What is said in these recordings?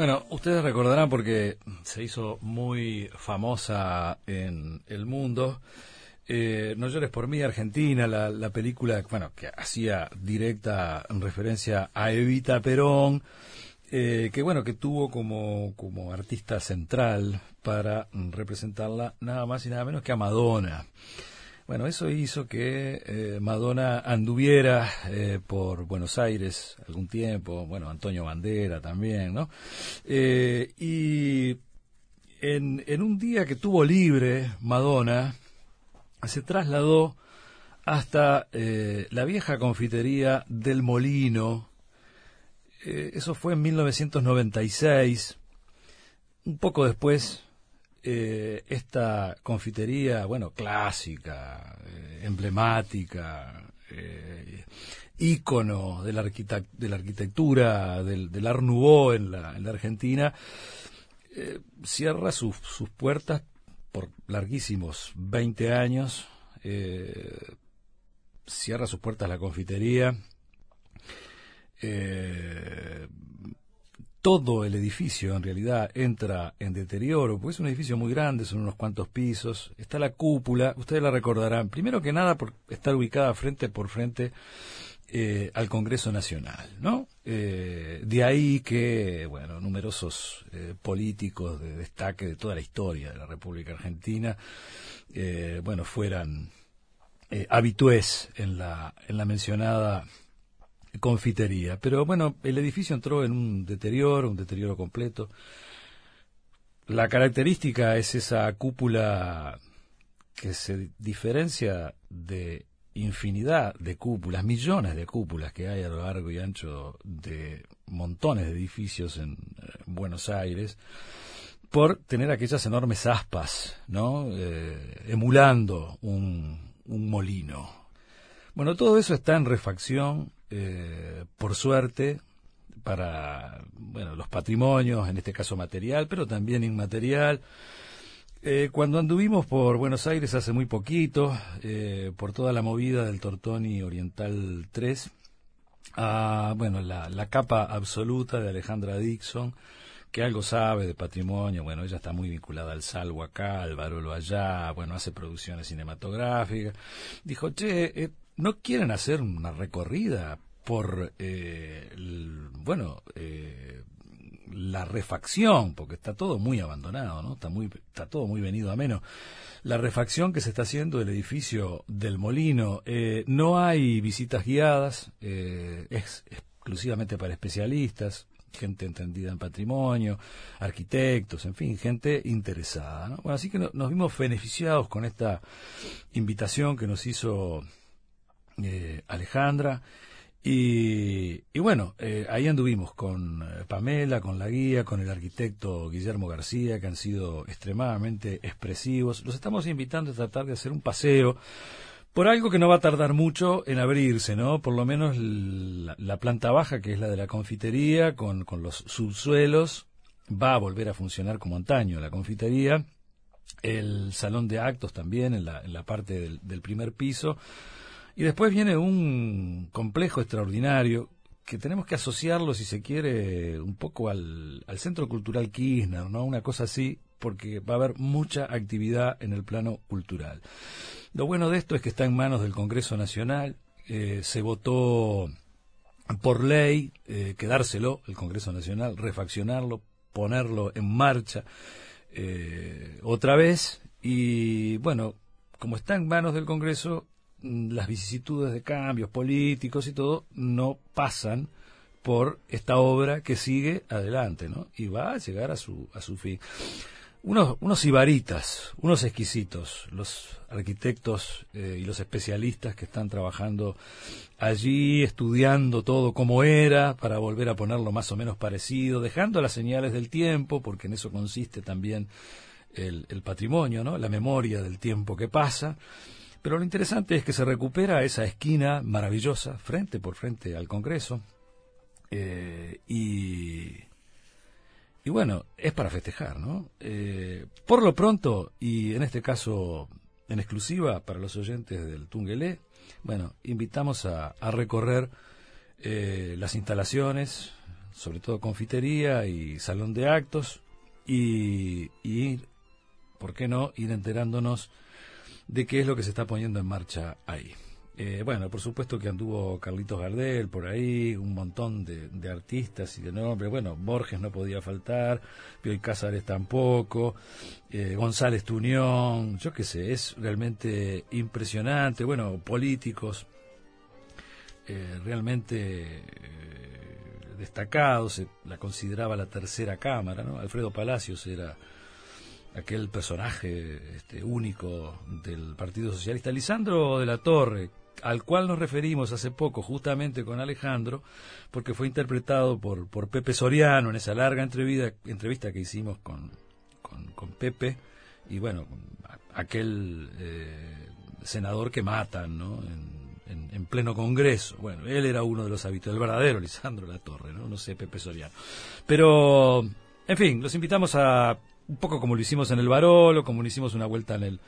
Bueno, ustedes recordarán porque se hizo muy famosa en el mundo. Eh, no llores por mí, Argentina, la, película, bueno, que hacía directa referencia a Evita Perón, eh, que bueno, que tuvo como, como artista central para representarla nada más y nada menos que a Madonna. Bueno, eso hizo que eh, Madonna anduviera eh, por Buenos Aires algún tiempo, bueno, Antonio Bandera también, ¿no? Eh, y en, en un día que tuvo libre Madonna, se trasladó hasta la vieja confitería del Molino. eso fue en 1996. Un poco después eh, esta confitería, bueno, clásica, eh, emblemática, eh, ícono de la, arquitectura del, del, Art Nouveau en la, en la Argentina, cierra sus, sus puertas por larguísimos 20 años, cierra sus puertas la confitería, eh, todo el edificio en realidad entra en deterioro, porque es un edificio muy grande, son unos cuantos pisos, está la cúpula, ustedes la recordarán, primero que nada por estar ubicada frente por frente eh, al Congreso Nacional, ¿no? Eh, de ahí que, bueno, numerosos eh, políticos de destaque de toda la historia de la República Argentina, bueno, fueran habitués en la, en la mencionada confitería. Pero bueno, el edificio entró en un deterioro, un deterioro completo. La característica es esa cúpula que se diferencia de infinidad de cúpulas, millones de cúpulas que hay a lo largo y ancho de montones de edificios en eh, Buenos Aires, por tener aquellas enormes aspas, ¿no? Eh, emulando un, un molino. Bueno, todo eso está en refacción, eh, por suerte, para bueno, los patrimonios, en este caso material, pero también inmaterial. Eh, cuando anduvimos por Buenos Aires hace muy poquito, eh, por toda la movida del Tortoni Oriental 3, a, bueno, la, la capa absoluta de Alejandra Dixon, que algo sabe de patrimonio, bueno, ella está muy vinculada al salvo acá, al barolo allá, bueno, hace producciones cinematográficas. Dijo, che, no quieren hacer una recorrida por, eh, bueno, eh, la refacción, porque está todo muy abandonado, ¿no? Está, muy, está todo muy venido a menos. La refacción que se está haciendo del edificio del Molino, eh, no hay visitas guiadas, es exclusivamente para especialistas, gente entendida en patrimonio, arquitectos, en fin, gente interesada. ¿no? Bueno, así que nos vimos beneficiados con esta invitación que nos hizo eh, Alejandra. Y, bueno, eh, ahí anduvimos con eh, Pamela, con la guía, con el arquitecto Guillermo García, que han sido extremadamente expresivos. Los estamos invitando a tratar de hacer un paseo por algo que no va a tardar mucho en abrirse, ¿no? Por lo menos la, planta baja, que es la de la confitería, con, con, los subsuelos, va a volver a funcionar como antaño la confitería. El salón de actos también en la, en la parte del primer piso y después viene un complejo extraordinario que tenemos que asociarlo, si se quiere, un poco al, Centro Cultural Kirchner, ¿no? Una cosa así, porque va a haber mucha actividad en el plano cultural. Lo bueno de esto es que está en manos del Congreso Nacional, eh, se votó por ley eh, quedárselo, el Congreso Nacional, refaccionarlo, ponerlo en marcha eh, otra vez, y bueno, como está en manos del Congreso, las vicisitudes de cambios políticos y todo no pasan por esta obra que sigue adelante, ¿no? Y va a llegar a su, a su fin. Unos, unos ibaritas, unos exquisitos, los arquitectos eh, y los especialistas que están trabajando allí, estudiando todo como era, para volver a ponerlo más o menos parecido, dejando las señales del tiempo, porque en eso consiste también el, el patrimonio, ¿no? La memoria del tiempo que pasa pero lo interesante es que se recupera esa esquina maravillosa, frente por frente al Congreso, eh, y, y bueno, es para festejar, ¿no? Eh, por lo pronto, y en este caso en exclusiva para los oyentes del Tungelé, bueno, invitamos a, recorrer eh, las instalaciones sobre todo confitería y salón de actos, y, y ¿por qué no?, ir enterándonos de qué es lo que se está poniendo en marcha ahí. Eh, bueno, por supuesto que anduvo Carlitos Gardel por ahí, un montón de, artistas y de nombres. Bueno, Borges no podía faltar, Bioy Cázares tampoco, eh, González Tuñón, yo qué sé, es realmente impresionante. Bueno, políticos eh, realmente destacados, se la consideraba la tercera cámara, ¿no? Alfredo Palacios era aquel personaje este, único del Partido Socialista. Lisandro de la Torre, al cual nos referimos hace poco justamente con Alejandro, porque fue interpretado por, por Pepe Soriano en esa larga entrevista, que hicimos con, con, Pepe, y bueno, aquel eh, senador que matan ¿no? en, en, pleno Congreso. Bueno, él era uno de los habituales, el verdadero Lisandro La Torre, ¿no? no sé, Pepe Soriano. Pero, en fin, los invitamos a, un poco como lo hicimos en el Barolo, como lo hicimos una vuelta en el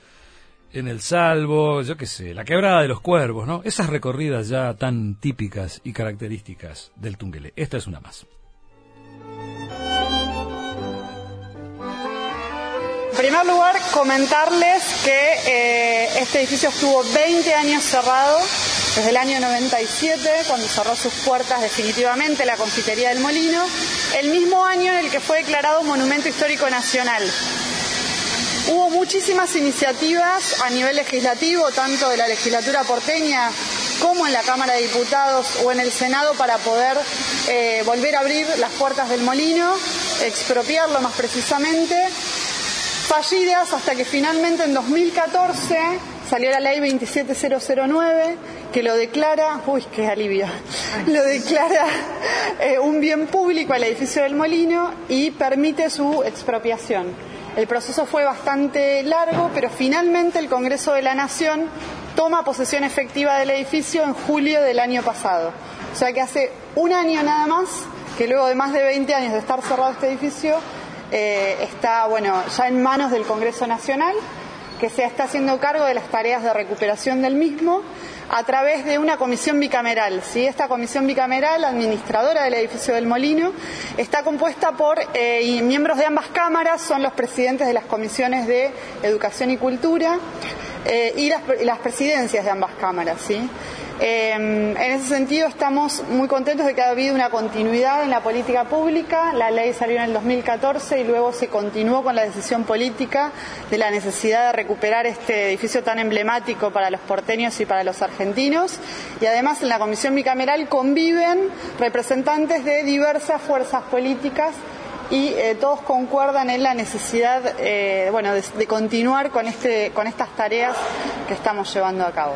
en el Salvo, yo qué sé, la quebrada de los cuervos, ¿no? Esas recorridas ya tan típicas y características del Tunguele. Esta es una más. En primer lugar, comentarles que eh, este edificio estuvo 20 años cerrado, desde el año 97, cuando cerró sus puertas definitivamente la confitería del Molino, el mismo año en el que fue declarado Monumento Histórico Nacional. Hubo muchísimas iniciativas a nivel legislativo, tanto de la legislatura porteña como en la Cámara de Diputados o en el Senado para poder eh, volver a abrir las puertas del molino, expropiarlo más precisamente, fallidas hasta que finalmente en 2014 salió la ley 27009 que lo declara, uy, qué alivio, lo declara eh, un bien público al edificio del molino y permite su expropiación. El proceso fue bastante largo, pero finalmente el Congreso de la Nación toma posesión efectiva del edificio en julio del año pasado. O sea que hace un año nada más, que luego de más de 20 años de estar cerrado este edificio, eh, está bueno, ya en manos del Congreso Nacional, que se está haciendo cargo de las tareas de recuperación del mismo a través de una comisión bicameral. ¿sí? Esta comisión bicameral, administradora del edificio del Molino, está compuesta por eh, miembros de ambas cámaras, son los presidentes de las comisiones de Educación y Cultura eh, y, las, las, presidencias de ambas cámaras. ¿sí? Em, en ese sentido, estamos muy contentos de que ha habido una continuidad en la política pública. La ley salió en el 2014 y luego se continuó con la decisión política de la necesidad de recuperar este edificio tan emblemático para los porteños y para los argentinos. Y además, en la comisión bicameral conviven representantes de diversas fuerzas políticas y eh, todos concuerdan en la necesidad eh, bueno, de, de continuar con, este, con estas tareas que estamos llevando a cabo.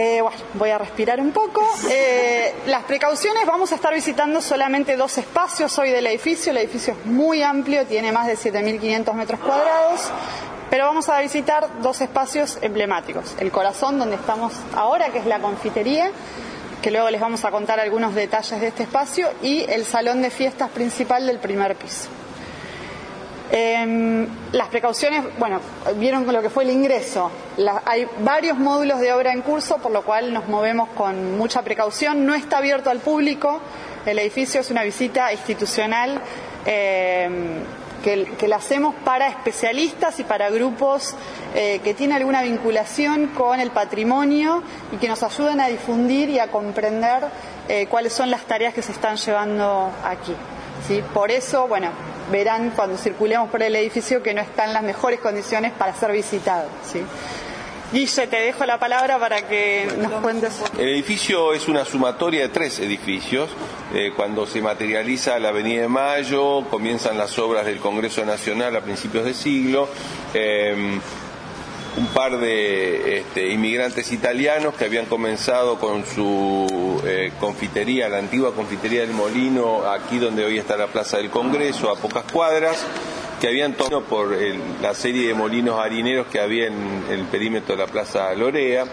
Eh, bueno, voy a respirar un poco. Eh, las precauciones, vamos a estar visitando solamente dos espacios hoy del edificio. El edificio es muy amplio, tiene más de 7.500 metros cuadrados, pero vamos a visitar dos espacios emblemáticos. El corazón, donde estamos ahora, que es la confitería, que luego les vamos a contar algunos detalles de este espacio, y el salón de fiestas principal del primer piso. Em, las precauciones, bueno, vieron lo que fue el ingreso. hay varios módulos de obra en curso, por lo cual nos movemos con mucha precaución. No está abierto al público. El edificio es una visita institucional em, que, la hacemos para especialistas y para grupos eh, que tienen alguna vinculación con el patrimonio y que nos ayudan a difundir y a comprender eh, cuáles son las tareas que se están llevando aquí. ¿sí? Por eso, bueno, verán cuando circulemos por el edificio que no está en las mejores condiciones para ser visitado. ¿sí? Guille, te dejo la palabra para que nos cuentes. El edificio es una sumatoria de tres edificios. Eh, cuando se materializa la Avenida de Mayo, comienzan las obras del Congreso Nacional a principios de siglo. Eh, un par de este, inmigrantes italianos que habían comenzado con su eh, confitería, la antigua confitería del Molino, aquí donde hoy está la Plaza del Congreso, a pocas cuadras, que habían tomado por la serie de molinos harineros que había en, el perímetro de la Plaza Lorea.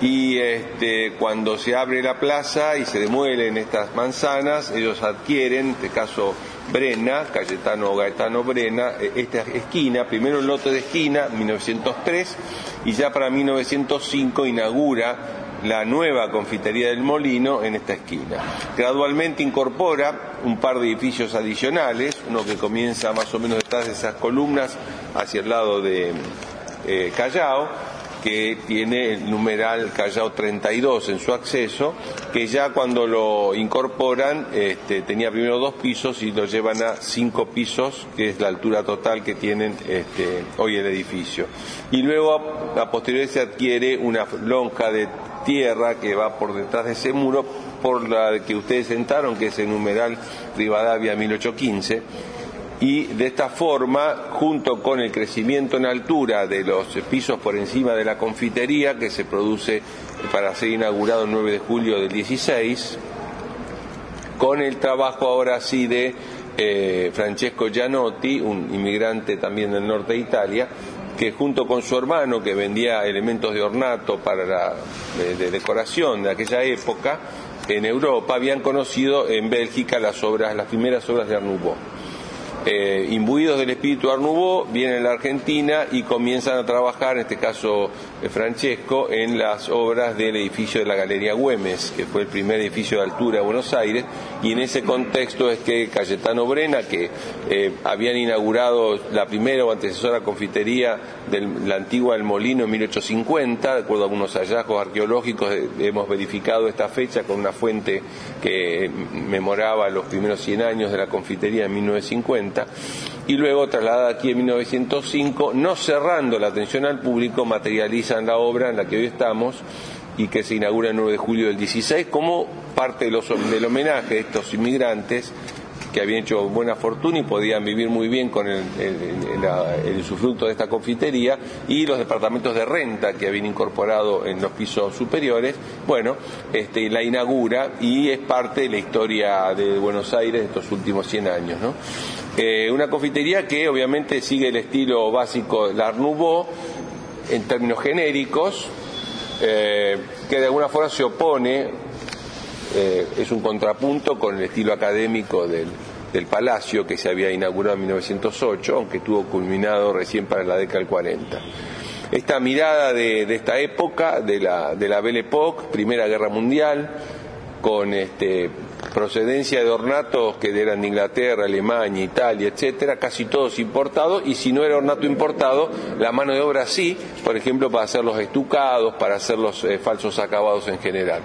Y este, cuando se abre la plaza y se demuelen estas manzanas, ellos adquieren, en este caso Brena, Cayetano Gaetano Brena, eh, esta esquina, primero el lote de esquina, 1903, y ya para 1905 inaugura la nueva confitería del Molino en esta esquina. Gradualmente incorpora un par de edificios adicionales, uno que comienza más o menos detrás de esas columnas hacia el lado de eh, Callao, que tiene el numeral Callao 32 en su acceso, que ya cuando lo incorporan este, tenía primero dos pisos y lo llevan a cinco pisos, que es la altura total que tienen este, hoy el edificio. Y luego a, posteriori se adquiere una lonja de tierra que va por detrás de ese muro, por la que ustedes sentaron, que es el numeral Rivadavia 1815 y de esta forma, junto con el crecimiento en altura de los pisos por encima de la confitería, que se produce para ser inaugurado el 9 de julio del 16, con el trabajo ahora sí de eh, Francesco Gianotti, un inmigrante también del norte de Italia, que junto con su hermano, que vendía elementos de ornato para la de, decoración de aquella época, en Europa habían conocido en Bélgica las obras, las primeras obras de Arnouveau eh, imbuidos del espíritu Art vienen a la Argentina y comienzan a trabajar, en este caso Francesco, en las obras del edificio de la Galería Güemes, que fue el primer edificio de altura de Buenos Aires, y en ese contexto es que Cayetano Brena, que eh, habían inaugurado la primera o antecesora confitería de la antigua El Molino en 1850, de acuerdo a algunos hallazgos arqueológicos, eh, hemos verificado esta fecha con una fuente que memoraba los primeros 100 años de la confitería en 1950, y luego trasladada aquí en 1905, no cerrando la atención al público, materializan la obra en la que hoy estamos y que se inaugura el 9 de julio del 16 como parte del homenaje de estos inmigrantes que habían hecho buena fortuna y podían vivir muy bien con el, el, usufructo de esta confitería y los departamentos de renta que habían incorporado en los pisos superiores, bueno, este, la inaugura y es parte de la historia de Buenos Aires de estos últimos 100 años. ¿no? Eh, una confitería que obviamente sigue el estilo básico de Art Nouveau en términos genéricos, eh, que de alguna forma se opone eh, es un contrapunto con el estilo académico del, Palacio que se había inaugurado en 1908, aunque estuvo culminado recién para la década del 40. Esta mirada de, esta época, de la, de la Belle Époque, Primera Guerra Mundial, con este, procedencia de ornatos que eran de Inglaterra, Alemania, Italia, etcétera, casi todos importados, y si no era ornato importado, la mano de obra sí, por ejemplo, para hacer los estucados, para hacer los eh, falsos acabados en general.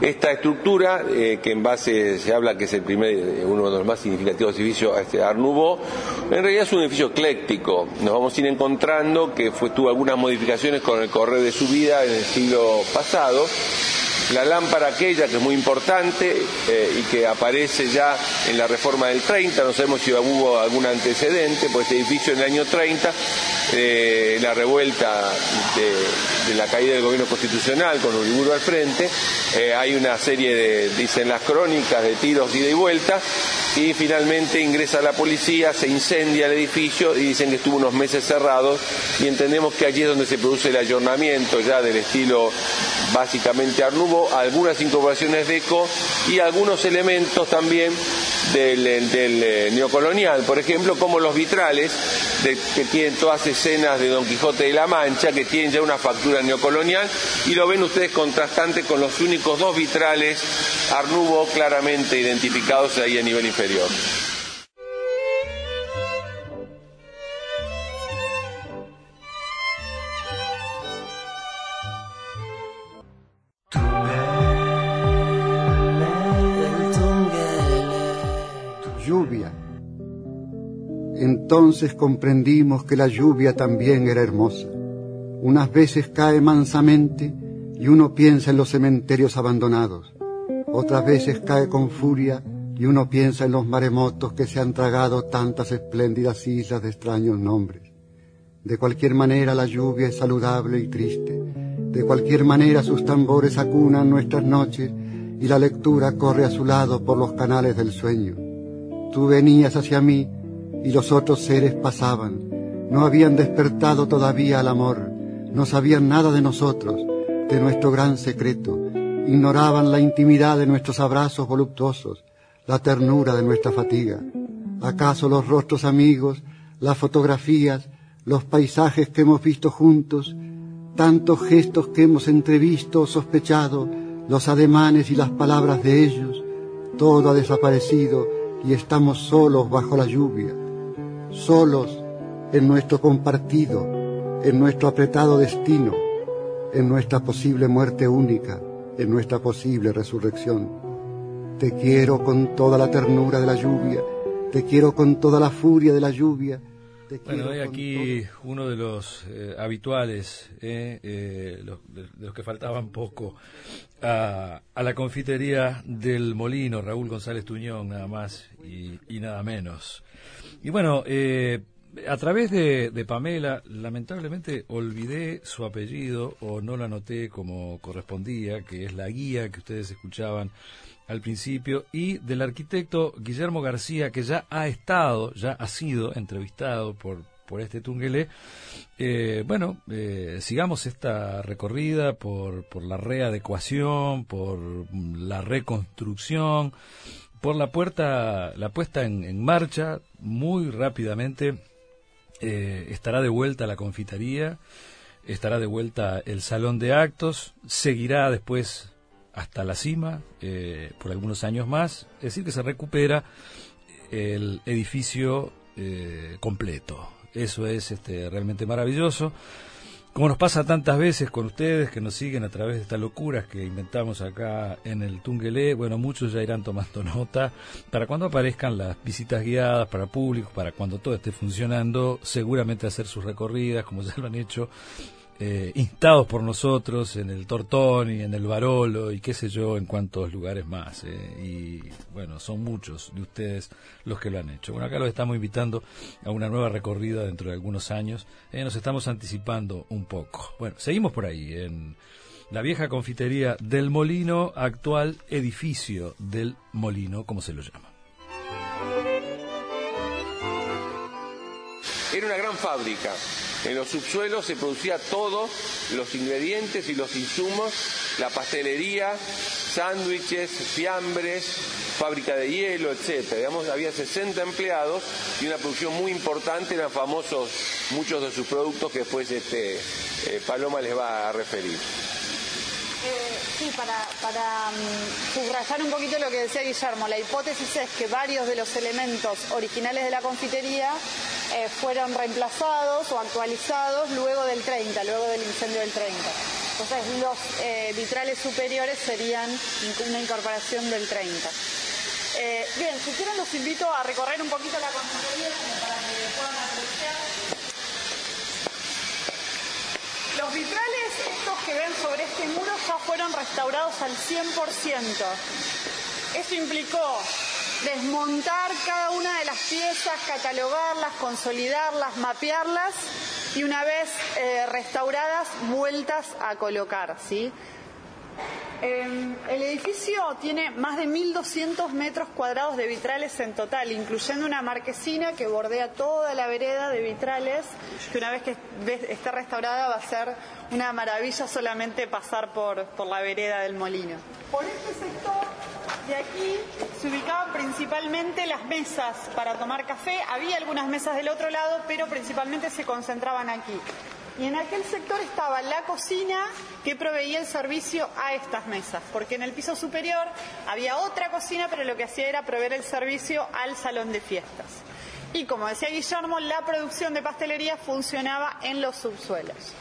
Esta estructura, eh, que en base se habla que es el primer, eh, uno de los más significativos edificios este Art en realidad es un edificio ecléctico. Nos vamos a ir encontrando que tuvo algunas modificaciones con el correr de su vida en el siglo pasado. La lámpara aquella, que es muy importante eh, y que aparece ya en la reforma del 30, no sabemos si hubo algún antecedente, pues este edificio en el año 30 eh, la revuelta de, la caída del gobierno constitucional con Uriburu al frente, eh, hay una serie de, dicen las crónicas, de tiros ida y vuelta, y finalmente ingresa la policía, se incendia el edificio y dicen que estuvo unos meses cerrados y entendemos que allí es donde se produce el ayornamiento ya del estilo básicamente Arnubo, algunas incorporaciones de eco y algunos elementos también del, eh, neocolonial, por ejemplo, como los vitrales que tienen todas escenas de Don Quijote de la Mancha, que tienen ya una factura neocolonial, y lo ven ustedes contrastante con los únicos dos vitrales Arnubo claramente identificados ahí a nivel inferior. Entonces comprendimos que la lluvia también era hermosa. Unas veces cae mansamente y uno piensa en los cementerios abandonados. Otras veces cae con furia y uno piensa en los maremotos que se han tragado tantas espléndidas islas de extraños nombres. De cualquier manera la lluvia es saludable y triste. De cualquier manera sus tambores acunan nuestras noches y la lectura corre a su lado por los canales del sueño. Tú venías hacia mí y los otros seres pasaban. No habían despertado todavía al amor, no sabían nada de nosotros, de nuestro gran secreto, ignoraban la intimidad de nuestros abrazos voluptuosos, la ternura de nuestra fatiga. ¿Acaso los rostros amigos, las fotografías, los paisajes que hemos visto juntos, tantos gestos que hemos entrevisto o sospechado, los ademanes y las palabras de ellos, todo ha desaparecido y estamos solos bajo la lluvia, solos en nuestro compartido, en nuestro apretado destino, en nuestra posible muerte única, en nuestra posible resurrección. Te quiero con toda la ternura de la lluvia, te quiero con toda la furia de la lluvia, bueno, hay aquí uno de los eh, habituales, eh, eh, de, los que faltaban poco, a, la confitería del Molino, Raúl González Tuñón, nada más y, nada menos. Y bueno, a través de, de, Pamela, lamentablemente olvidé su apellido o no lo anoté como correspondía, que es la guía que ustedes escuchaban al principio, y del arquitecto Guillermo García, que ya ha estado, ya ha sido entrevistado por, por este Tungelé. Eh, bueno, eh, sigamos esta recorrida por, por la readecuación, por la reconstrucción, por la puerta, la puesta en, marcha muy rápidamente. Eh, estará de vuelta la confitería, estará de vuelta el salón de actos, seguirá después hasta la cima eh, por algunos años más, es decir, que se recupera el edificio eh, completo. Eso es este, realmente maravilloso. Como nos pasa tantas veces con ustedes que nos siguen a través de estas locuras que inventamos acá en el Tungelé, bueno, muchos ya irán tomando nota. Para cuando aparezcan las visitas guiadas para público, para cuando todo esté funcionando, seguramente hacer sus recorridas, como ya lo han hecho eh, instados por nosotros en el Tortón y en el Barolo y qué sé yo en cuantos lugares más. Eh, y bueno, son muchos de ustedes los que lo han hecho. Bueno, acá los estamos invitando a una nueva recorrida dentro de algunos años. Eh, nos estamos anticipando un poco. Bueno, seguimos por ahí en la vieja confitería del Molino, actual edificio del Molino, como se lo llama. Era una gran fábrica en los subsuelos se producía todo, los ingredientes y los insumos, la pastelería, sándwiches, fiambres, fábrica de hielo, etcétera. Digamos, había 60 empleados y una producción muy importante, eran famosos muchos de sus productos que después este, eh, Paloma les va a referir. Eh, sí, para, para mm, subrayar un poquito lo que decía Guillermo, la hipótesis es que varios de los elementos originales de la confitería eh, fueron reemplazados o actualizados luego del 30, luego del incendio del 30. Entonces los eh, vitrales superiores serían una incorporación del 30. Eh, bien, si quieren los invito a recorrer un poquito la confitería para que puedan apreciar. Los vitrales, estos que ven sobre este muro, ya fueron restaurados al 100%. Eso implicó desmontar cada una de las piezas, catalogarlas, consolidarlas, mapearlas y una vez eh, restauradas, vueltas a colocar. ¿sí? Em, el edificio tiene más de 1.200 metros cuadrados de vitrales en total, incluyendo una marquesina que bordea toda la vereda de vitrales, que una vez que esté restaurada va a ser una maravilla solamente pasar por, por la vereda del molino. Por este sector de aquí se ubicaban principalmente las mesas para tomar café. Había algunas mesas del otro lado, pero principalmente se concentraban aquí. Y en aquel sector estaba la cocina que proveía el servicio a estas mesas, porque en el piso superior había otra cocina, pero lo que hacía era proveer el servicio al salón de fiestas. Y como decía Guillermo, la producción de pastelería funcionaba en los subsuelos.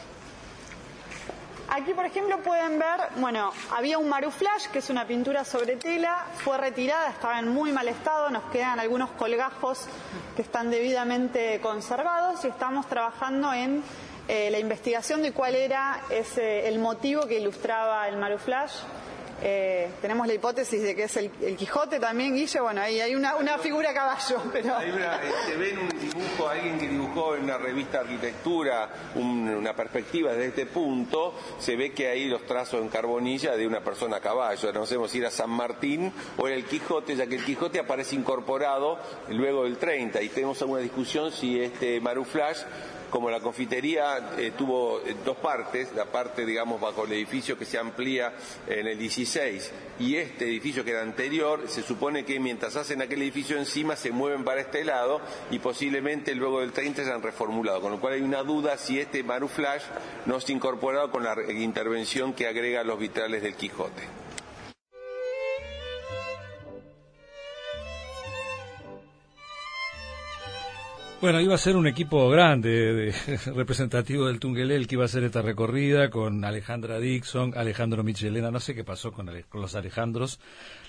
Aquí, por ejemplo, pueden ver, bueno, había un maruflash, que es una pintura sobre tela, fue retirada, estaba en muy mal estado, nos quedan algunos colgajos que están debidamente conservados y estamos trabajando en eh, la investigación de cuál era ese, el motivo que ilustraba el maruflash eh, tenemos la hipótesis de que es el, Quijote también, Guille. Bueno, ahí hay una, figura a caballo. Pero... Hay una, eh, se ve en un dibujo, alguien que dibujó en una revista arquitectura una perspectiva desde este punto, se ve que hay los trazos en carbonilla de una persona a caballo. No sabemos si era San Martín o era el Quijote, ya que el Quijote aparece incorporado luego del 30 y tenemos alguna discusión si este Maruflash como la confitería eh, tuvo eh, dos partes, la parte, digamos, bajo el edificio que se amplía en el 16 y este edificio que era anterior, se supone que mientras hacen aquel edificio encima se mueven para este lado y posiblemente luego del 30 se han reformulado, con lo cual hay una duda si este Maruflash no ha incorporado con la intervención que agrega los vitrales del Quijote. Bueno, iba a ser un equipo grande, representativo del Tungelé, el que iba a hacer esta recorrida con Alejandra Dixon, Alejandro Michelena, no sé qué pasó con, los Alejandros,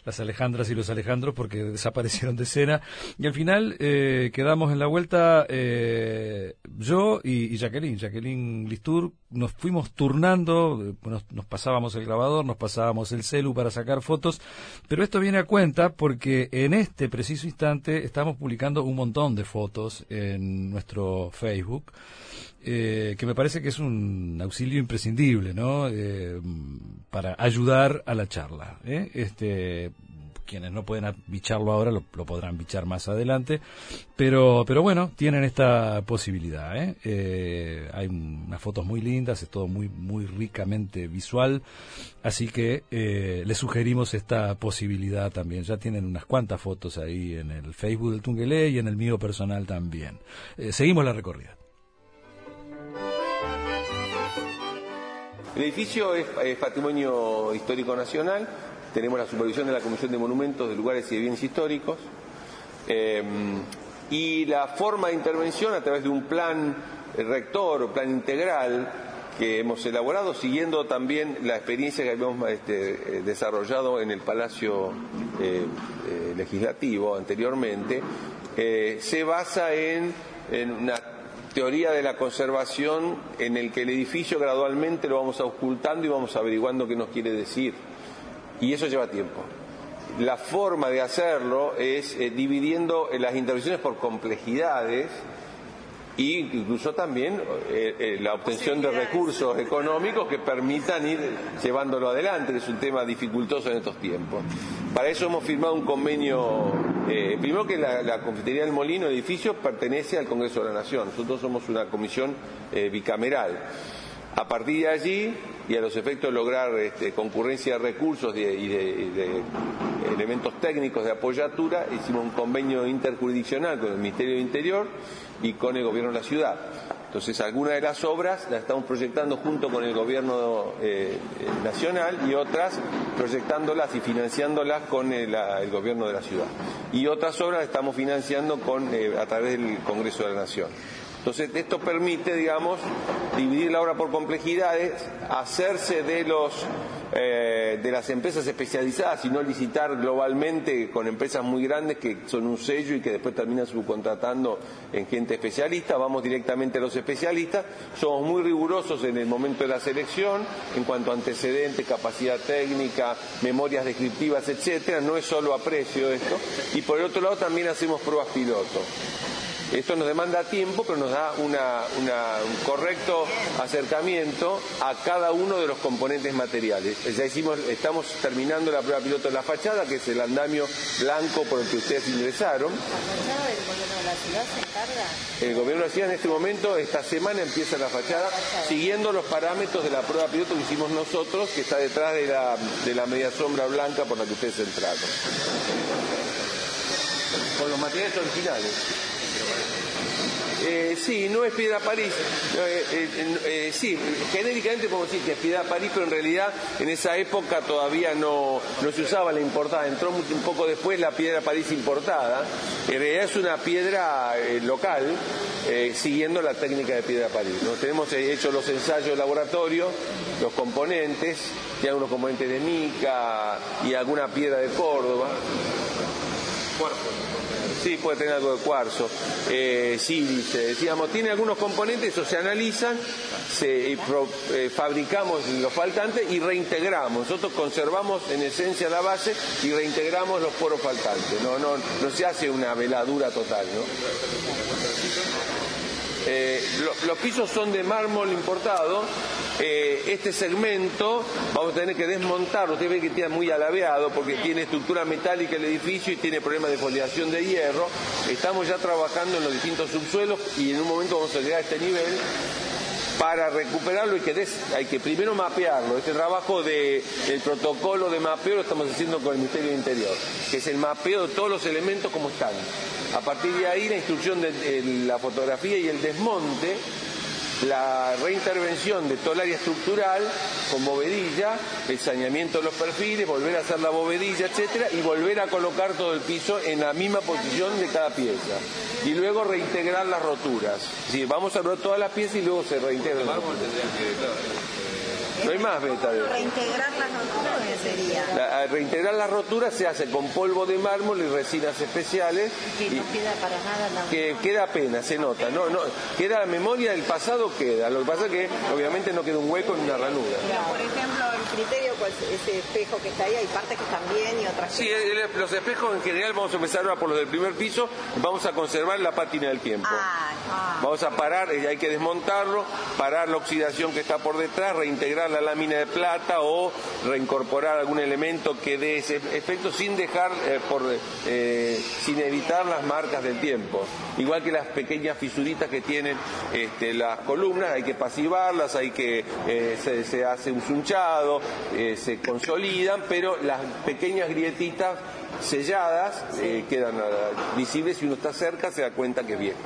las Alejandras y los Alejandros, porque desaparecieron de escena. Y al final eh, quedamos en la vuelta eh, yo y, Jacqueline, Jacqueline Listur, nos fuimos turnando, nos, nos, pasábamos el grabador, nos pasábamos el celu para sacar fotos, pero esto viene a cuenta porque en este preciso instante estamos publicando un montón de fotos en nuestro Facebook, eh, que me parece que es un auxilio imprescindible, ¿no? Eh, para ayudar a la charla. ¿eh? Este, quienes no pueden bicharlo ahora lo, podrán bichar más adelante, pero, pero bueno, tienen esta posibilidad. ¿eh? Eh, hay unas fotos muy lindas, es todo muy, muy ricamente visual, así que eh, les sugerimos esta posibilidad también. Ya tienen unas cuantas fotos ahí en el Facebook del Tungelé y en el mío personal también. seguimos la recorrida. El edificio es, patrimonio histórico nacional, tenemos la supervisión de la Comisión de Monumentos de Lugares y de Bienes Históricos. Em, y la forma de intervención a través de un plan rector o plan integral que hemos elaborado, siguiendo también la experiencia que habíamos este, desarrollado en el Palacio eh, eh, Legislativo anteriormente, eh, se basa en, en una teoría de la conservación en el que el edificio gradualmente lo vamos ocultando y vamos averiguando qué nos quiere decir y eso lleva tiempo. La forma de hacerlo es eh, dividiendo las intervenciones por complejidades e incluso también eh, eh, la obtención de recursos económicos que permitan ir llevándolo adelante, es un tema dificultoso en estos tiempos. Para eso hemos firmado un convenio, primero que la, la, Confitería del Molino edificio pertenece al Congreso de la Nación, nosotros somos una comisión bicameral. A partir de allí, y a los efectos de lograr este, concurrencia de recursos y de, elementos técnicos de apoyatura, hicimos un convenio interjurisdiccional con el Ministerio de Interior y con el Gobierno de la ciudad. Entonces, algunas de las obras las estamos proyectando junto con el Gobierno eh, nacional y otras proyectándolas y financiándolas con el, Gobierno de la ciudad. Y otras obras las estamos financiando con, eh, a través del Congreso de la Nación. Entonces, esto permite, digamos, dividir la obra por complejidades, hacerse de los eh, de las empresas especializadas y no licitar globalmente con empresas muy grandes que son un sello y que después terminan subcontratando en gente especialista. Vamos directamente a los especialistas. Somos muy rigurosos en el momento de la selección en cuanto a antecedentes, capacidad técnica, memorias descriptivas, etcétera. No es solo aprecio esto. Y por el otro lado también hacemos pruebas piloto. Esto nos demanda tiempo, pero nos da un correcto acercamiento a cada uno de los componentes materiales. Ya hicimos, estamos terminando la prueba piloto de la fachada, que es el andamio blanco por el que ustedes ingresaron. ¿La fachada del gobierno de la ciudad se encarga? El gobierno de la ciudad en este momento, esta semana empieza la fachada, siguiendo los parámetros de la prueba piloto que hicimos nosotros, que está detrás de la, de la media sombra blanca por la que ustedes entraron. Con los materiales originales. Eh, sí, no es Piedra París. Eh, eh, eh, sí, genéricamente podemos decir que es Piedra París, pero en realidad en esa época todavía no, no se usaba la importada. Entró un poco después la Piedra París importada. En realidad es una piedra local, siguiendo la técnica de Piedra París. Tenemos hecho los ensayos de laboratorio, los componentes, tiene algunos componentes de mica y alguna piedra de Córdoba. Sí, puede tener algo de cuarzo, eh, sílice, digamos, tiene algunos componentes, eso se analizan, se, eh, fabricamos los faltantes y reintegramos. Nosotros conservamos en esencia la base y reintegramos los poros faltantes. No, no, no se hace una veladura total, ¿no? Eh, los pisos son de mármol importado. Eh, este segmento vamos a tener que desmontarlo. Usted ve que está muy alabeado porque tiene estructura metálica el edificio y tiene problemas de foliación de hierro. Estamos ya trabajando en los distintos subsuelos y en un momento vamos a llegar a este nivel para recuperarlo y que hay que primero mapearlo. Este trabajo del protocolo de mapeo lo estamos haciendo con el Ministerio del Interior, que es el mapeo de todos los elementos como están. A partir de ahí la instrucción de la fotografía y el desmonte la reintervención de toda el área estructural con bovedilla, el saneamiento de los perfiles, volver a hacer la bovedilla, etcétera, y volver a colocar todo el piso en la misma posición de cada pieza. Y luego reintegrar las roturas. Sí, vamos a ver todas las piezas y luego se reintegran roturas. No hay más beta. Reintegrar las roturas sería. reintegrar las roturas se hace con polvo de mármol y resinas especiales. Que no queda para nada la Que queda pena, se nota. No, no, queda la memoria del pasado, queda. Lo que pasa es que obviamente no queda un hueco ni una ranura. por ejemplo, el criterio, pues, ese espejo que está ahí, hay partes que están bien y otras Sí, los espejos en general vamos a empezar ahora por los del primer piso, vamos a conservar la pátina del tiempo. Ah, ah. Vamos a parar, eh, hay que desmontarlo, parar la oxidación que está por detrás, reintegrar la lámina de plata o reincorporar algún elemento que dé ese efecto sin dejar, eh, por, eh, sin evitar las marcas del tiempo. Igual que las pequeñas fisuritas que tienen este, las columnas, hay que pasivarlas, hay que eh, se, hace un sunchado, se consolidan, pero las pequeñas grietitas selladas quedan visibles si uno está cerca se da cuenta que es viejo.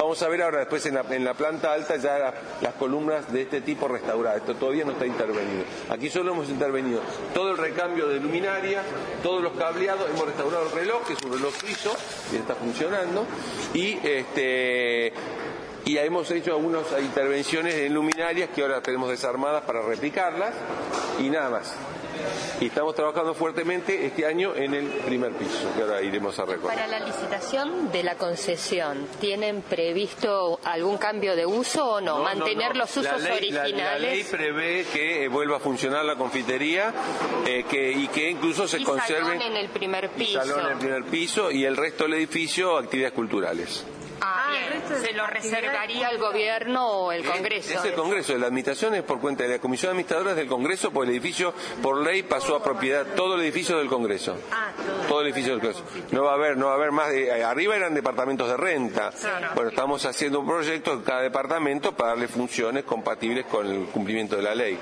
Vamos a ver ahora después en la, planta alta ya las columnas de este tipo restauradas. Esto todavía no está intervenido. Aquí solo hemos intervenido todo el recambio de luminaria, todos los cableados, hemos restaurado el reloj, que es un reloj suizo, y está funcionando, y este y hemos hecho algunas intervenciones en luminarias que ahora tenemos desarmadas para replicarlas y nada más. Y estamos trabajando fuertemente este año en el primer piso, que ahora iremos a recorrer. Para la licitación de la concesión, ¿tienen previsto algún cambio de uso o no? ¿Mantener los usos originales? La, ley prevé que eh, vuelva a funcionar la confitería eh, que, y que incluso se conserve. Salón en el primer piso. salón en el primer piso y el resto del edificio actividades culturales. ¿Se lo reservaría el gobierno o el Congreso? Es, el Congreso, la administración es por cuenta de la Comisión Administradora del Congreso, porque el edificio por ley pasó a propiedad todo el edificio del Congreso. Ah, todo. el edificio del Congreso. No va a haber, no va a haber más, eh, arriba eran departamentos de renta. Bueno, estamos haciendo un proyecto en cada departamento para darle funciones compatibles con el cumplimiento de la ley.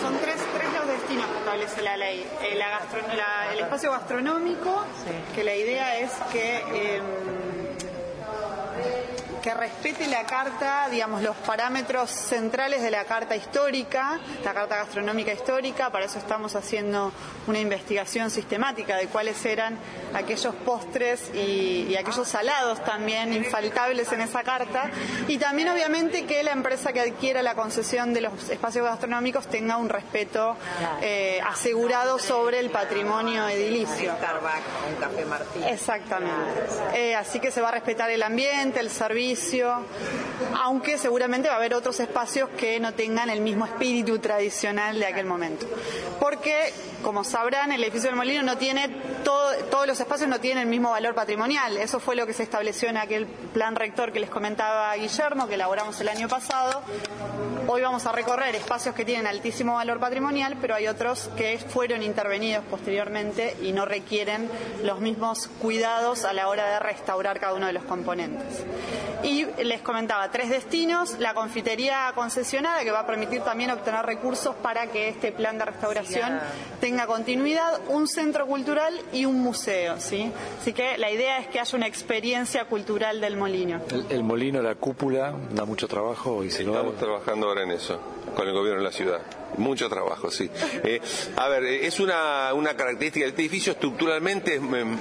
Son tres, tres los destinos que establece la ley. Eh, el espacio gastronómico, que la idea es que... Em, que respete la carta, digamos, los parámetros centrales de la carta histórica, la carta gastronómica histórica, para eso estamos haciendo una investigación sistemática de cuáles eran aquellos postres y, aquellos salados también infaltables en esa carta, y también obviamente que la empresa que adquiera la concesión de los espacios gastronómicos tenga un respeto eh, asegurado sobre el patrimonio edilicio. un café Martín. Exactamente. Eh, así que se va a respetar el ambiente, el servicio, aunque seguramente va a haber otros espacios que no tengan el mismo espíritu tradicional de aquel momento. Porque, como sabrán, el edificio del Molino no tiene, todos los espacios no tienen el mismo valor patrimonial. Eso fue lo que se estableció en aquel plan rector que les comentaba Guillermo, que elaboramos el año pasado. Hoy vamos a recorrer espacios que tienen altísimo valor patrimonial, pero hay otros que fueron intervenidos posteriormente y no requieren los mismos cuidados a la hora de restaurar cada uno de los componentes. Y les comentaba, tres destinos, la confitería concesionada que va a permitir también obtener recursos para que este plan de restauración tenga continuidad, un centro cultural y un museo, ¿sí? Así que la idea es que haya una experiencia cultural del molino. El, molino, la cúpula, da mucho trabajo y si Estamos trabajando en eso, con el gobierno de la ciudad. Mucho trabajo, sí. Eh, a ver, eh, es una, una característica del edificio, estructuralmente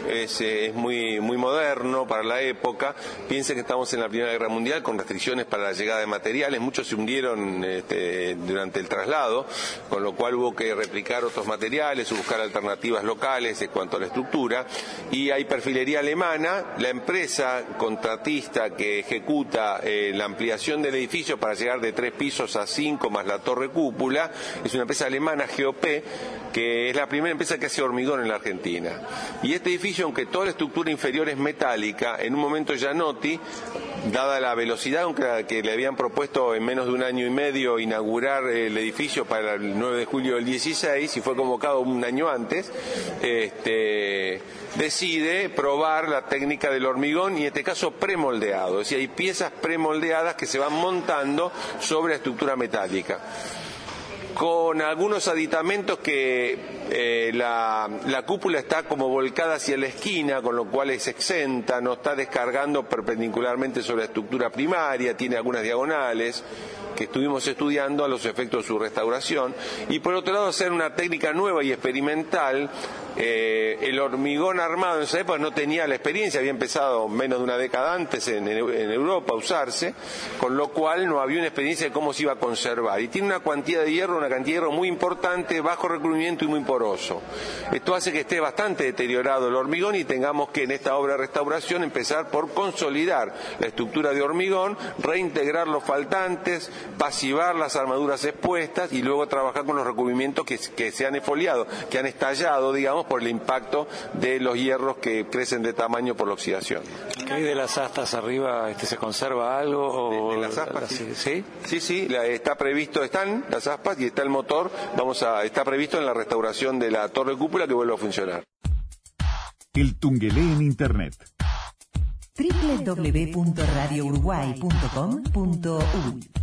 es, es, muy, muy moderno para la época. Piensen que estamos en la Primera Guerra Mundial con restricciones para la llegada de materiales, muchos se hundieron este, durante el traslado, con lo cual hubo que replicar otros materiales, buscar alternativas locales en cuanto a la estructura. Y hay perfilería alemana, la empresa contratista que ejecuta eh, la ampliación del edificio para llegar de tres pisos a cinco más la torre cúpula, es una empresa alemana, GOP, que es la primera empresa que hace hormigón en la Argentina. Y este edificio, aunque toda la estructura inferior es metálica, en un momento Gianotti, dada la velocidad que le habían propuesto en menos de un año y medio inaugurar el edificio para el 9 de julio del 16 y fue convocado un año antes, este, decide probar la técnica del hormigón y en este caso premoldeado. Es decir, hay piezas premoldeadas que se van montando sobre la estructura metálica con algunos aditamentos que eh, la, la, cúpula está como volcada hacia la esquina, con lo cual es exenta, no está descargando perpendicularmente sobre la estructura primaria, tiene algunas diagonales que estuvimos estudiando a los efectos de su restauración, y por otro lado hacer una técnica nueva y experimental. Eh, el hormigón armado en esa época no tenía la experiencia, había empezado menos de una década antes en, Europa a usarse, con lo cual no había una experiencia de cómo se iba a conservar. Y tiene una cantidad de hierro, una cantidad de hierro muy importante, bajo recubrimiento y muy Esto hace que esté bastante deteriorado el hormigón y tengamos que en esta obra de restauración empezar por consolidar la estructura de hormigón, reintegrar los faltantes, pasivar las armaduras expuestas y luego trabajar con los recubrimientos que, se han esfoliado, que han estallado, digamos, por el impacto de los hierros que crecen de tamaño por la oxidación. ¿Qué hay de las astas arriba? Este, ¿Se conserva algo? De, las aspas, sí. Sí, sí, está previsto, están las aspas y está el motor, vamos a, está previsto en la restauración de la torre cúpula que vuelva a funcionar. El Tungelé en Internet www.radiouruguay.com.uy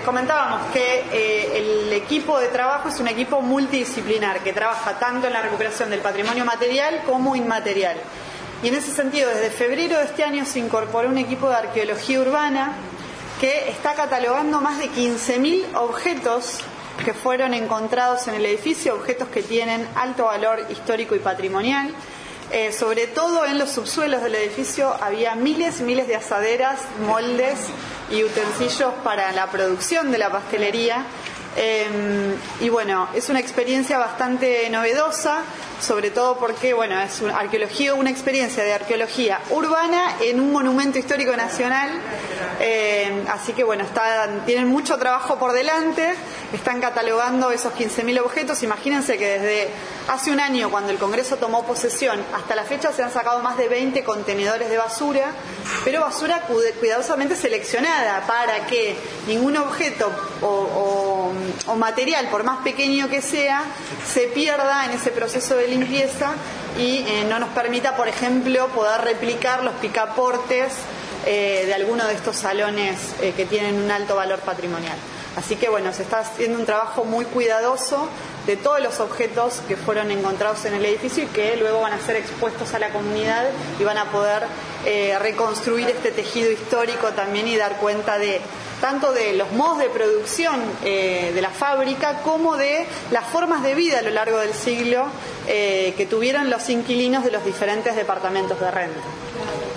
Les comentábamos que eh, el equipo de trabajo es un equipo multidisciplinar que trabaja tanto en la recuperación del patrimonio material como inmaterial. Y en ese sentido, desde febrero de este año se incorporó un equipo de arqueología urbana que está catalogando más de 15.000 objetos que fueron encontrados en el edificio, objetos que tienen alto valor histórico y patrimonial. Eh, sobre todo en los subsuelos del edificio había miles y miles de asaderas, moldes y utensilios para la producción de la pastelería. Em, y bueno, es una experiencia bastante novedosa, sobre todo porque bueno, es una arqueología, una experiencia de arqueología urbana en un monumento histórico nacional. Em, así que bueno, tienen mucho trabajo por delante, están catalogando esos 15.000 objetos. Imagínense que desde hace un año, cuando el Congreso tomó posesión, hasta la fecha se han sacado más de 20 contenedores de basura, pero basura cuidadosamente seleccionada para que ningún objeto o o material, por más pequeño que sea, se pierda en ese proceso de limpieza y eh, no nos permita, por ejemplo, poder replicar los picaportes eh, de alguno de estos salones eh, que tienen un alto valor patrimonial. Así que bueno, se está haciendo un trabajo muy cuidadoso de todos los objetos que fueron encontrados en el edificio y que luego van a ser expuestos a la comunidad y van a poder reconstruir este tejido histórico también y dar cuenta de tanto de los modos de producción eh, de la fábrica como de las formas de vida a lo largo del siglo eh, que tuvieron los inquilinos de los diferentes departamentos de renta.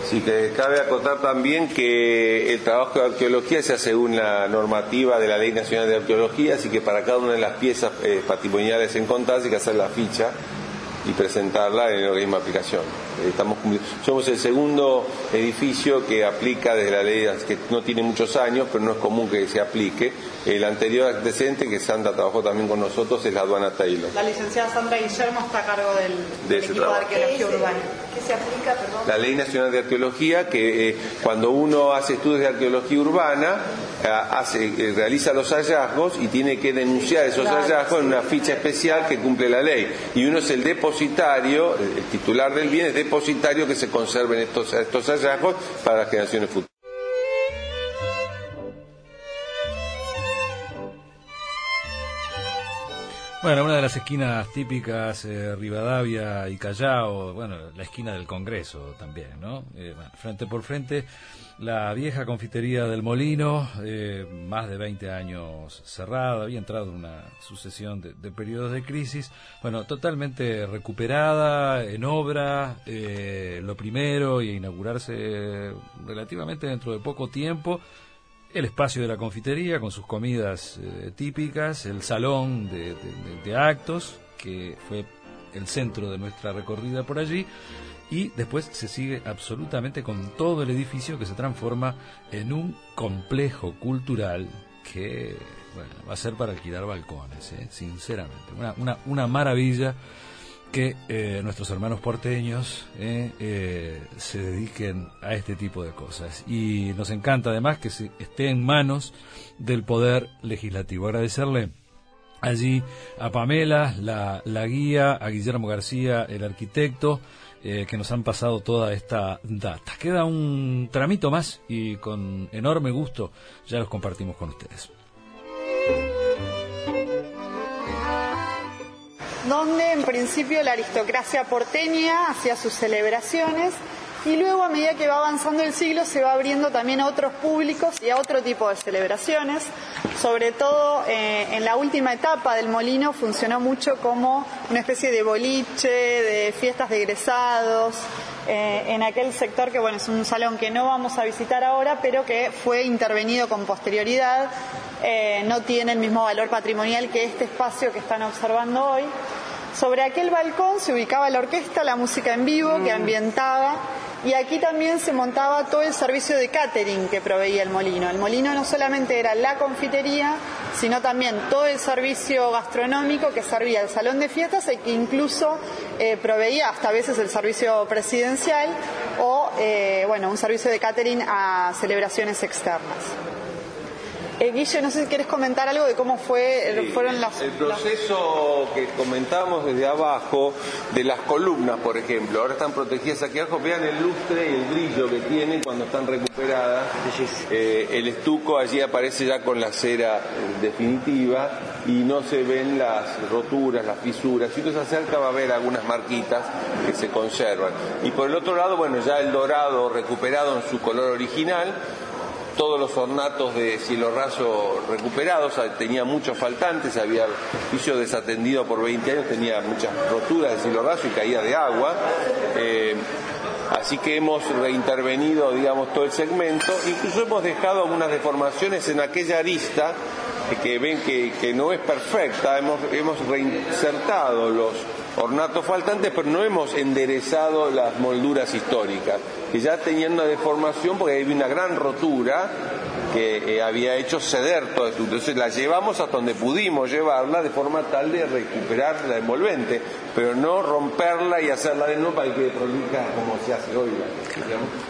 Sí, que cabe acotar también que el trabajo de arqueología se hace según la normativa de la Ley Nacional de Arqueología, así que para cada una de las piezas eh, patrimoniales en contar hay que hacer la ficha y presentarla en el organismo de aplicación. Estamos somos el segundo edificio que aplica desde la ley, que no tiene muchos años, pero no es común que se aplique. El anterior antecedente, que Sandra trabajó también con nosotros, es la aduana Taylor. La licenciada Sandra Guillermo está a cargo del, equipo de arqueología urbana. ¿Qué se aplica, perdón? La Ley Nacional de Arqueología, que eh, cuando uno hace estudios de arqueología urbana, eh, hace, eh, realiza los hallazgos y tiene que denunciar esos hallazgos en una ficha especial que cumple la ley. Y uno es el depositario, el titular del bien es depositario que se conserven estos, estos hallazgos para las generaciones futuras. Bueno, una de las esquinas típicas, eh, Rivadavia y Callao, bueno, la esquina del Congreso también, ¿no? Eh, frente por frente, la vieja confitería del Molino, eh, más de 20 años cerrada, había entrado en una sucesión de, periodos de crisis, bueno, totalmente recuperada, en obra, lo primero, y inaugurarse relativamente dentro de poco tiempo, el espacio de la confitería con sus comidas eh, típicas, el salón de, actos, que fue el centro de nuestra recorrida por allí, y después se sigue absolutamente con todo el edificio que se transforma en un complejo cultural que bueno, va a ser para alquilar balcones, ¿eh? sinceramente. Una, una, una, maravilla que eh, nuestros hermanos porteños eh, se dediquen a este tipo de cosas. Y nos encanta además que se esté en manos del Poder Legislativo. Agradecerle allí a Pamela, la, la guía, a Guillermo García, el arquitecto, eh, que nos han pasado toda esta data. Queda un tramito más y con enorme gusto ya los compartimos con ustedes. Donde en principio la aristocracia porteña hacía sus celebraciones y luego a medida que va avanzando el siglo se va abriendo también a otros públicos y a otro tipo de celebraciones. Sobre todo eh, en la última etapa del molino funcionó mucho como una especie de boliche, de fiestas de egresados, eh, en aquel sector que bueno es un salón que no vamos a visitar ahora, pero que fue intervenido con posterioridad, eh, no tiene el mismo valor patrimonial que este espacio que están observando hoy. Sobre aquel balcón se ubicaba la orquesta, la música en vivo que ambientaba y aquí también se montaba todo el servicio de catering que proveía el molino. El molino no solamente era la confitería, sino también todo el servicio gastronómico que servía el salón de fiestas e que incluso eh, proveía hasta veces el servicio presidencial o eh, bueno, un servicio de catering a celebraciones externas. Eh, Guille, no sé si quieres comentar algo de cómo fue, fueron las... El proceso que comentamos desde abajo, de las columnas, por ejemplo, ahora están protegidas aquí abajo, vean el lustre y el brillo que tienen cuando están recuperadas. Eh, el estuco allí aparece ya con la cera definitiva y no se ven las roturas, las fisuras. Si uno se acerca va a ver algunas marquitas que se conservan. Y por el otro lado, bueno, ya el dorado recuperado en su color original, todos los ornatos de cielo recuperados, tenía muchos faltantes, había piso desatendido por 20 años, tenía muchas roturas de cielo y caía de agua. Eh, así que hemos reintervenido, digamos, todo el segmento, incluso hemos dejado algunas deformaciones en aquella arista que ven que, no es perfecta, hemos, hemos reinsertado los ornatos faltantes, pero no hemos enderezado las molduras históricas, que ya tenían una deformación porque hay una gran rotura que eh, había hecho ceder todo esto. Entonces la llevamos hasta donde pudimos llevarla de forma tal de recuperar la envolvente, pero no romperla y hacerla de nuevo para que prolija como se hace hoy.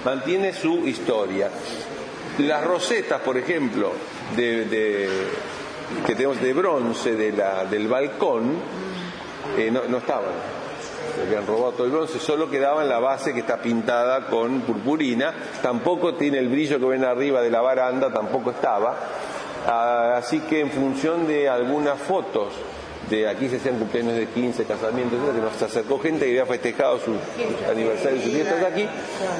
Mantiene su historia. Las rosetas, por ejemplo, de, que tenemos de bronce de la, del balcón, eh, no, no estaban. Habían robado todo el bronce, solo quedaba en la base que está pintada con purpurina. Tampoco tiene el brillo que ven arriba de la baranda, tampoco estaba. Ah, así que en función de algunas fotos de aquí se hacían cumpleaños de 15, casamientos, que nos acercó gente que había festejado sus, aniversarios, sus fiestas aquí.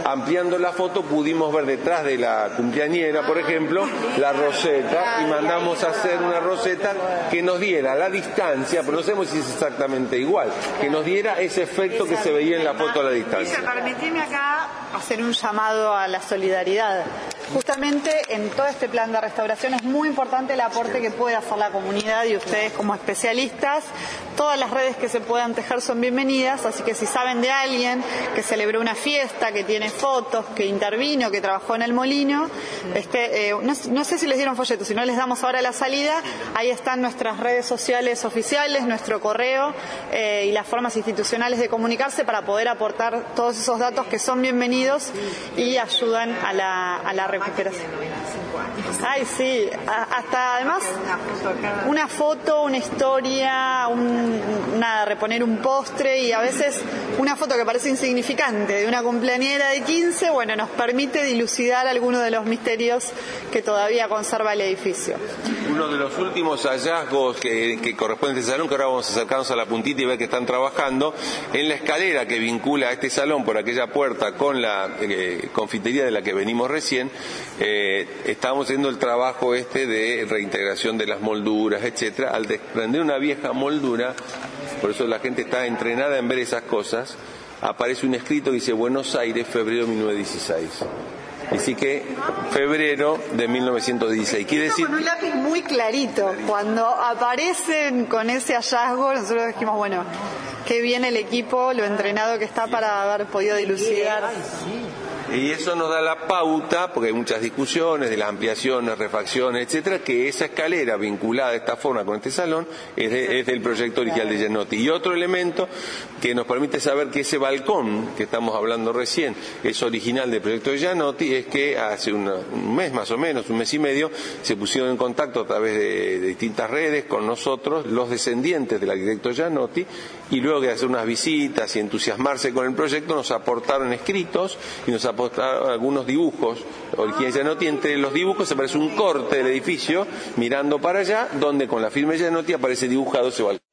Ampliando la foto pudimos ver detrás de la cumpleañera, por ejemplo, la roseta y mandamos a hacer una roseta que nos diera la distancia, pero no sabemos si es exactamente igual, que nos diera ese efecto que se veía en la foto a la distancia. Permitime acá hacer un llamado a la solidaridad. Justamente en todo este plan de restauración es muy importante el aporte que puede hacer la comunidad y ustedes como especialistas. Todas las redes que se puedan tejer son bienvenidas, así que si saben de alguien que celebró una fiesta, que tiene fotos, que intervino, que trabajó en el molino, este, eh, no, sé si les dieron folletos, si no les damos ahora la salida, ahí están nuestras redes sociales oficiales, nuestro correo eh, y las formas institucionales de comunicarse para poder aportar todos esos datos que son bienvenidos y ayudan a la, a la recuperación. Ay, sí, hasta además una foto, una historia, un, nada, reponer un postre y a veces una foto que parece insignificante de una cumpleañera de 15, bueno, nos permite dilucidar algunos de los misterios que todavía conserva el edificio. Uno de los últimos hallazgos que, corresponde a este salón, que ahora vamos a acercarnos a la puntita y ver que están trabajando, en la escalera que vincula a este salón por aquella puerta con la eh, confitería de la que venimos recién, eh, estamos haciendo el trabajo este de reintegración de las molduras, etcétera, al desprender una vieja moldura, por eso la gente está entrenada en ver esas cosas, aparece un escrito que dice Buenos Aires, febrero de 1916 Así que febrero de 1916. Quiere decir... Con un lápiz muy clarito. Cuando aparecen con ese hallazgo, nosotros dijimos, bueno, qué bien el equipo, lo entrenado que está para haber podido dilucidar. Y eso nos da la pauta, porque hay muchas discusiones de las ampliaciones, refacciones, etcétera, que esa escalera vinculada de esta forma con este salón es, del proyecto original de Gianotti. Y otro elemento que nos permite saber que ese balcón que estamos hablando recién es original del proyecto de Gianotti es que hace un mes más o menos, un mes y medio, se pusieron en contacto a través de, de distintas redes con nosotros los descendientes del arquitecto Gianotti y luego de hacer unas visitas y entusiasmarse con el proyecto nos aportaron escritos y nos aportaron algunos dibujos de Gianotti. Entre los dibujos aparece un corte del edificio mirando para allá, donde con la firma Gianotti aparece dibujado ese balcón.